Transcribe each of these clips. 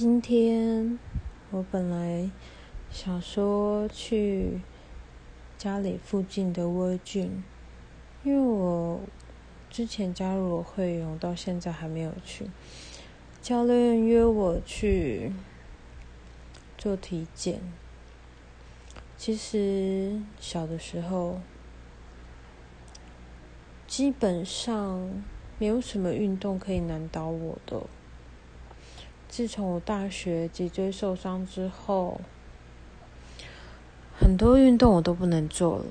今天我本来想说去家里附近的微俊，因为我之前加入了会员，到现在还没有去。教练约我去做体检。其实小的时候，基本上没有什么运动可以难倒我的。自从我大学脊椎受伤之后，很多运动我都不能做了。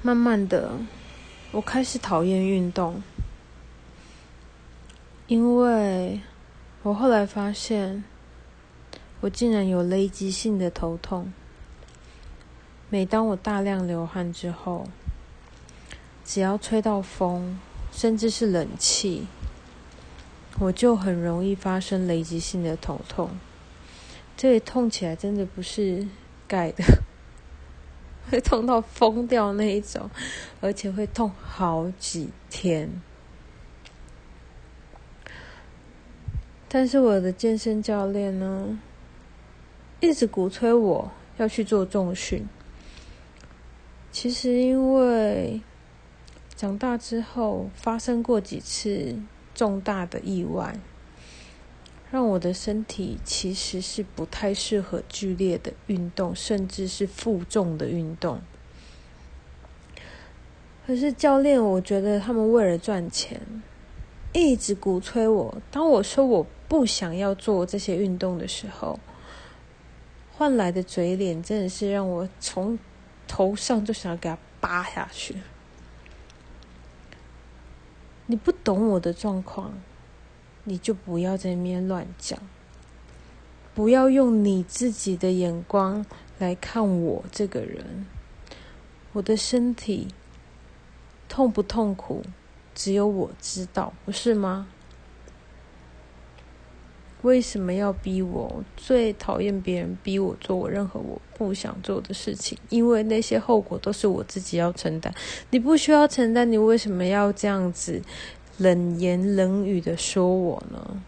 慢慢的，我开始讨厌运动，因为我后来发现，我竟然有累积性的头痛。每当我大量流汗之后，只要吹到风，甚至是冷气。我就很容易发生累积性的头痛，这里痛起来真的不是盖的，会痛到疯掉那一种，而且会痛好几天。但是我的健身教练呢，一直鼓吹我要去做重训。其实因为长大之后发生过几次。重大的意外，让我的身体其实是不太适合剧烈的运动，甚至是负重的运动。可是教练，我觉得他们为了赚钱，一直鼓吹我。当我说我不想要做这些运动的时候，换来的嘴脸真的是让我从头上就想要给他扒下去。你不懂我的状况，你就不要在那边乱讲，不要用你自己的眼光来看我这个人。我的身体痛不痛苦，只有我知道，不是吗？为什么要逼我？最讨厌别人逼我做我任何我不想做的事情，因为那些后果都是我自己要承担。你不需要承担，你为什么要这样子冷言冷语的说我呢？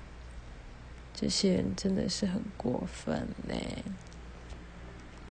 这些人真的是很过分呢。